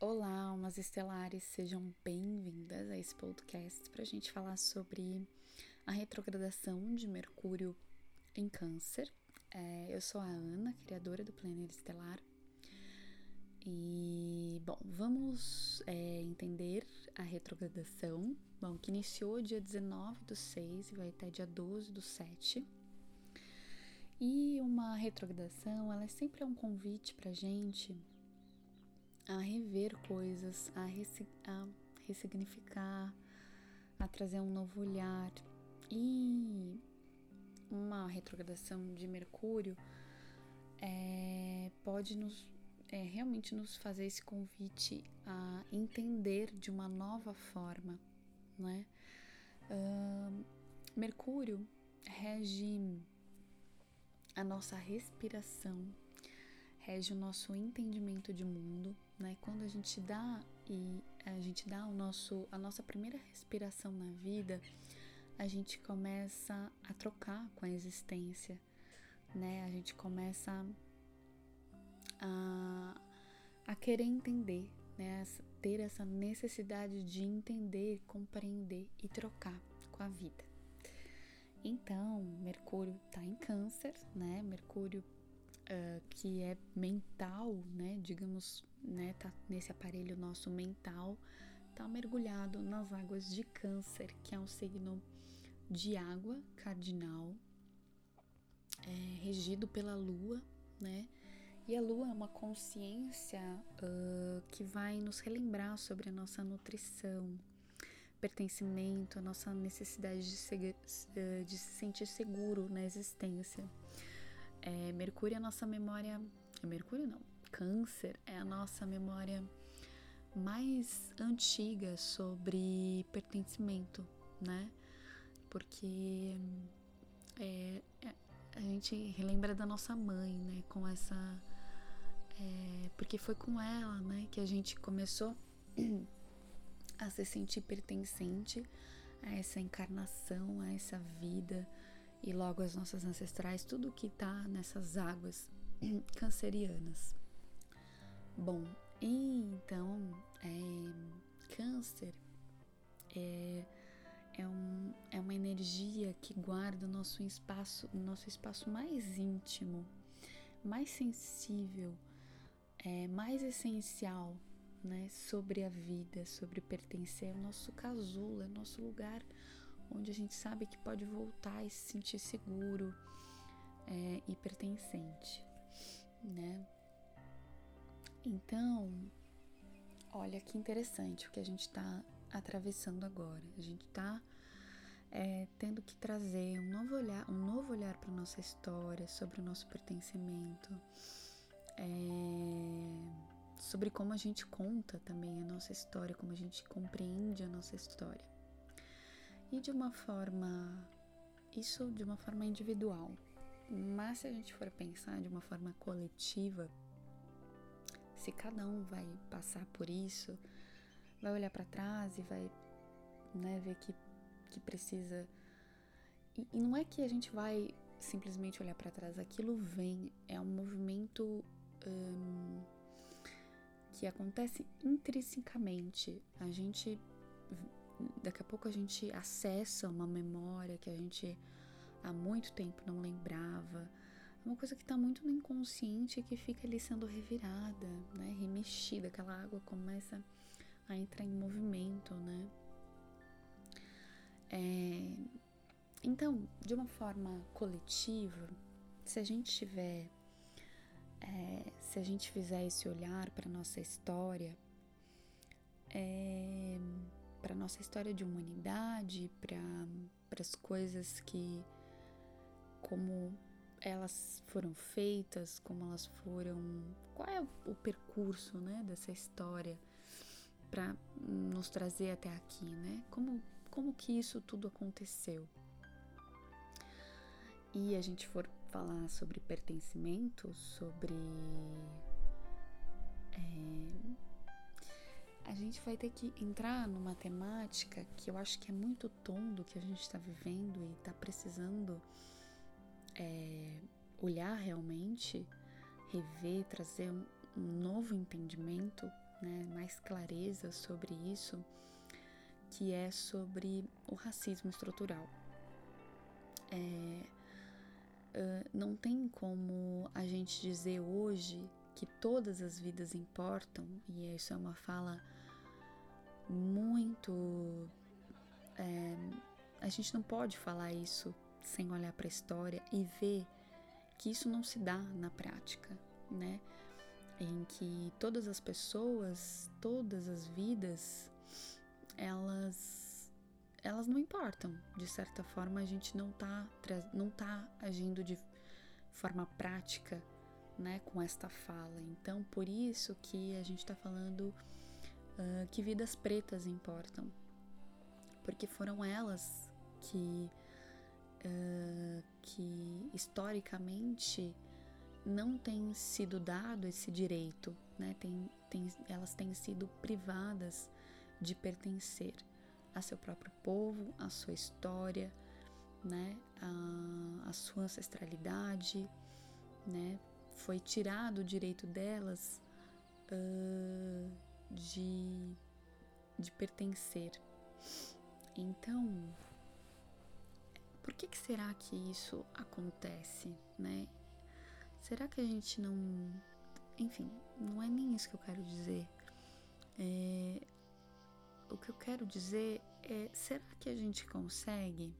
Olá, almas estelares, sejam bem-vindas a esse podcast para a gente falar sobre a retrogradação de Mercúrio em Câncer. É, eu sou a Ana, criadora do Planner Estelar. E, bom, vamos é, entender a retrogradação, bom, que iniciou dia 19 do 6 e vai até dia 12 do 7. E uma retrogradação, ela sempre é um convite para gente a rever coisas, a, a ressignificar, a trazer um novo olhar. E uma retrogradação de Mercúrio é, pode nos é, realmente nos fazer esse convite a entender de uma nova forma, né? Uh, Mercúrio rege a nossa respiração, rege o nosso entendimento de mundo, né? Quando a gente dá e a gente dá o nosso a nossa primeira respiração na vida, a gente começa a trocar com a existência, né? A gente começa a, a querer entender, né? Ter essa necessidade de entender, compreender e trocar com a vida. Então, Mercúrio está em Câncer, né? Mercúrio uh, que é mental, né? Digamos, né? Tá nesse aparelho nosso mental, tá mergulhado nas águas de Câncer, que é um signo de água cardinal, é, regido pela Lua, né? E a Lua é uma consciência uh, que vai nos relembrar sobre a nossa nutrição, pertencimento, a nossa necessidade de, eh, de se sentir seguro na existência. É, Mercúrio é a nossa memória. É Mercúrio não, Câncer é a nossa memória mais antiga sobre pertencimento, né? Porque é, é, a gente relembra da nossa mãe, né? Com essa. É, porque foi com ela, né? Que a gente começou a se sentir pertencente a essa encarnação, a essa vida e logo as nossas ancestrais, tudo que está nessas águas cancerianas. Bom, então, é, câncer é, é, um, é uma energia que guarda o nosso espaço, o nosso espaço mais íntimo, mais sensível, é, mais essencial né, sobre a vida, sobre pertencer ao nosso casulo, é nosso lugar onde a gente sabe que pode voltar e se sentir seguro é, e pertencente, né? Então, olha que interessante o que a gente está atravessando agora. A gente está é, tendo que trazer um novo olhar, um novo olhar para nossa história, sobre o nosso pertencimento. É, sobre como a gente conta também a nossa história, como a gente compreende a nossa história. E de uma forma, isso de uma forma individual. Mas se a gente for pensar de uma forma coletiva, se cada um vai passar por isso, vai olhar para trás e vai né, ver que, que precisa. E, e não é que a gente vai simplesmente olhar para trás, aquilo vem, é um movimento. Hum, que acontece intrinsecamente. A gente daqui a pouco a gente acessa uma memória que a gente há muito tempo não lembrava. É uma coisa que está muito no inconsciente e que fica ali sendo revirada, né, remexida. Aquela água começa a entrar em movimento, né? É... Então, de uma forma coletiva, se a gente tiver é, se a gente fizer esse olhar para nossa história, é, para nossa história de humanidade, para as coisas que, como elas foram feitas, como elas foram, qual é o percurso, né, dessa história para nos trazer até aqui, né? Como como que isso tudo aconteceu? E a gente for falar sobre pertencimento, sobre. É, a gente vai ter que entrar numa temática que eu acho que é muito tom do que a gente está vivendo e está precisando é, olhar realmente, rever, trazer um, um novo entendimento, né, mais clareza sobre isso, que é sobre o racismo estrutural. É, não tem como a gente dizer hoje que todas as vidas importam, e isso é uma fala muito. É, a gente não pode falar isso sem olhar para a história e ver que isso não se dá na prática, né? Em que todas as pessoas, todas as vidas, elas elas não importam. De certa forma, a gente não tá não tá agindo de forma prática, né, com esta fala. Então, por isso que a gente está falando uh, que vidas pretas importam, porque foram elas que uh, que historicamente não tem sido dado esse direito, né? Tem, tem, elas têm sido privadas de pertencer a seu próprio povo, a sua história, né? A, a sua ancestralidade, né? Foi tirado o direito delas uh, de, de pertencer. Então, por que, que será que isso acontece, né? Será que a gente não. Enfim, não é nem isso que eu quero dizer. É... O que eu quero dizer é: será que a gente consegue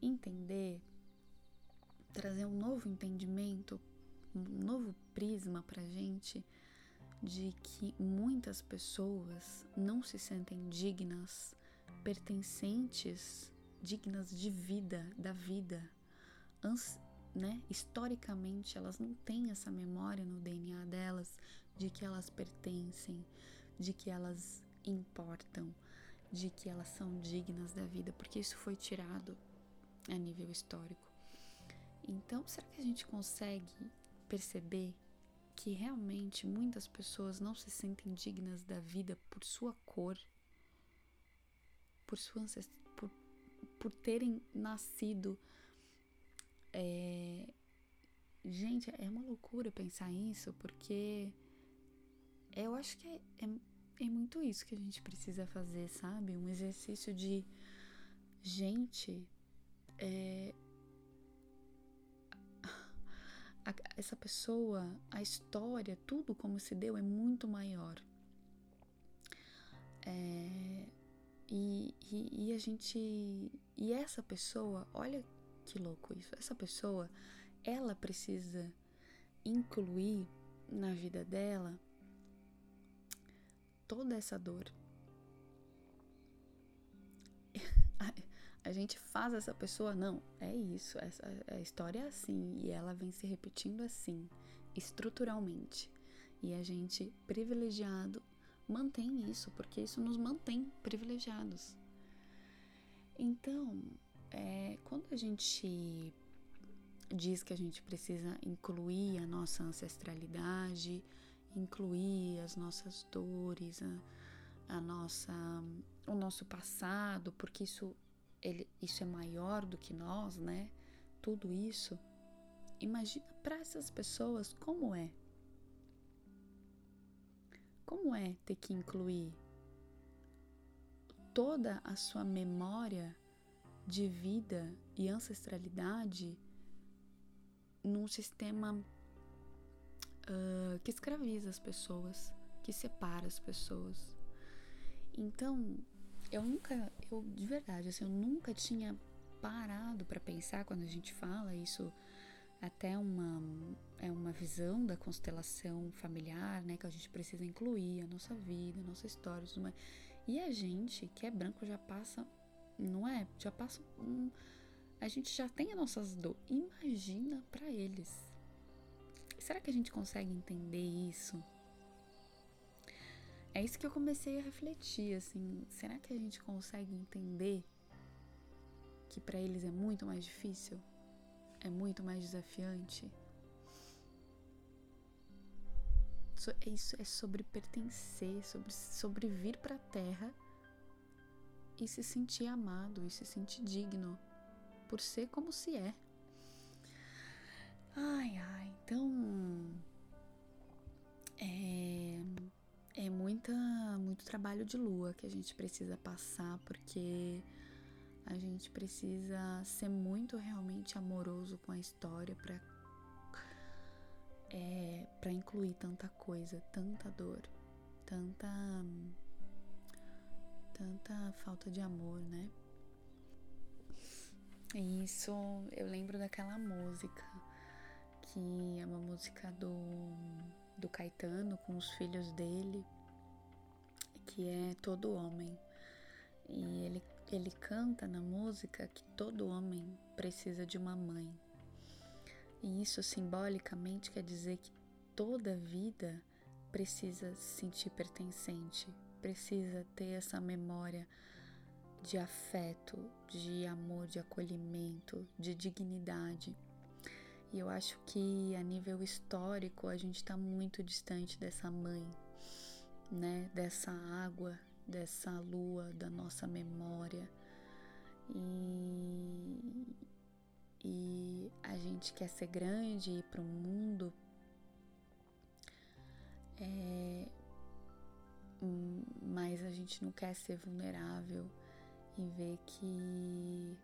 entender, trazer um novo entendimento, um novo prisma pra gente de que muitas pessoas não se sentem dignas, pertencentes dignas de vida, da vida. Ans, né? Historicamente, elas não têm essa memória no DNA delas de que elas pertencem, de que elas importam, de que elas são dignas da vida, porque isso foi tirado a nível histórico. Então, será que a gente consegue perceber que realmente muitas pessoas não se sentem dignas da vida por sua cor, por sua por terem nascido. É... Gente, é uma loucura pensar isso, porque eu acho que é, é, é muito isso que a gente precisa fazer, sabe? Um exercício de. Gente, é, essa pessoa, a história, tudo como se deu é muito maior. É, e, e, e a gente. E essa pessoa, olha que louco isso. Essa pessoa, ela precisa incluir na vida dela toda essa dor. A, gente faz essa pessoa, não, é isso, essa, a história é assim e ela vem se repetindo assim, estruturalmente. E a gente privilegiado mantém isso, porque isso nos mantém privilegiados. Então, é, quando a gente diz que a gente precisa incluir a nossa ancestralidade, incluir as nossas dores, a, a nossa, o nosso passado, porque isso, ele, isso é maior do que nós, né? Tudo isso. Imagina para essas pessoas como é como é ter que incluir toda a sua memória de vida e ancestralidade num sistema uh, que escraviza as pessoas, que separa as pessoas. Então, eu nunca, eu de verdade, assim, eu nunca tinha parado para pensar quando a gente fala isso até uma é uma visão da constelação familiar, né, que a gente precisa incluir a nossa vida, a nossa história, tudo. E a gente que é branco já passa, não é? Já passa um, a gente já tem as nossas dores. Imagina para eles. Será que a gente consegue entender isso? É isso que eu comecei a refletir, assim, será que a gente consegue entender que para eles é muito mais difícil? é muito mais desafiante. É isso é sobre pertencer, sobre, sobre vir para a Terra e se sentir amado e se sentir digno por ser como se é. Ai, ai, então é, muita, muito trabalho de lua que a gente precisa passar, porque a gente precisa ser muito realmente amoroso com a história para é, para incluir tanta coisa, tanta dor, tanta tanta falta de amor, né? E isso eu lembro daquela música que é uma música do do Caetano com os filhos dele, que é Todo Homem. E ele, ele canta na música que todo homem precisa de uma mãe. E isso simbolicamente quer dizer que toda vida precisa se sentir pertencente, precisa ter essa memória de afeto, de amor, de acolhimento, de dignidade. E eu acho que a nível histórico a gente está muito distante dessa mãe, né? Dessa água, dessa lua, da nossa memória. E, e a gente quer ser grande e ir para o mundo. É, mas a gente não quer ser vulnerável e ver que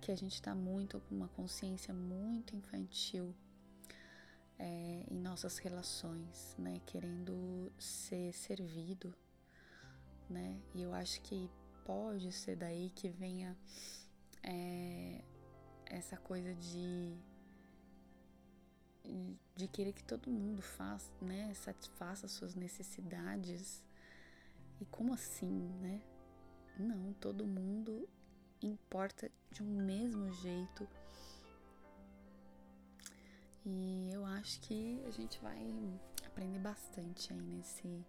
que a gente está muito com uma consciência muito infantil é, em nossas relações, né? Querendo ser servido, né? E eu acho que pode ser daí que venha é, essa coisa de de querer que todo mundo faça, né, satisfaça suas necessidades. E como assim, né? Não, todo mundo importa de um mesmo jeito. E eu acho que a gente vai aprender bastante aí nesse,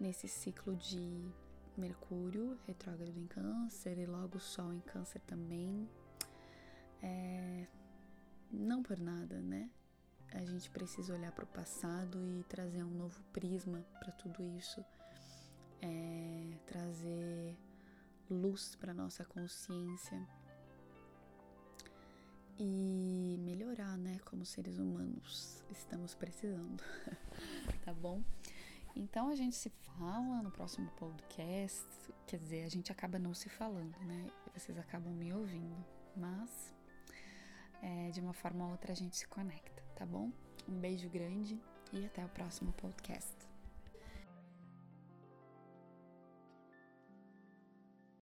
nesse ciclo de Mercúrio retrógrado em Câncer e logo Sol em Câncer também. É, não por nada, né? A gente precisa olhar para o passado e trazer um novo prisma para tudo isso. É, trazer luz para nossa consciência e melhorar, né, como seres humanos estamos precisando, tá bom? Então a gente se fala no próximo podcast, quer dizer, a gente acaba não se falando, né? Vocês acabam me ouvindo, mas é, de uma forma ou outra a gente se conecta, tá bom? Um beijo grande e até o próximo podcast.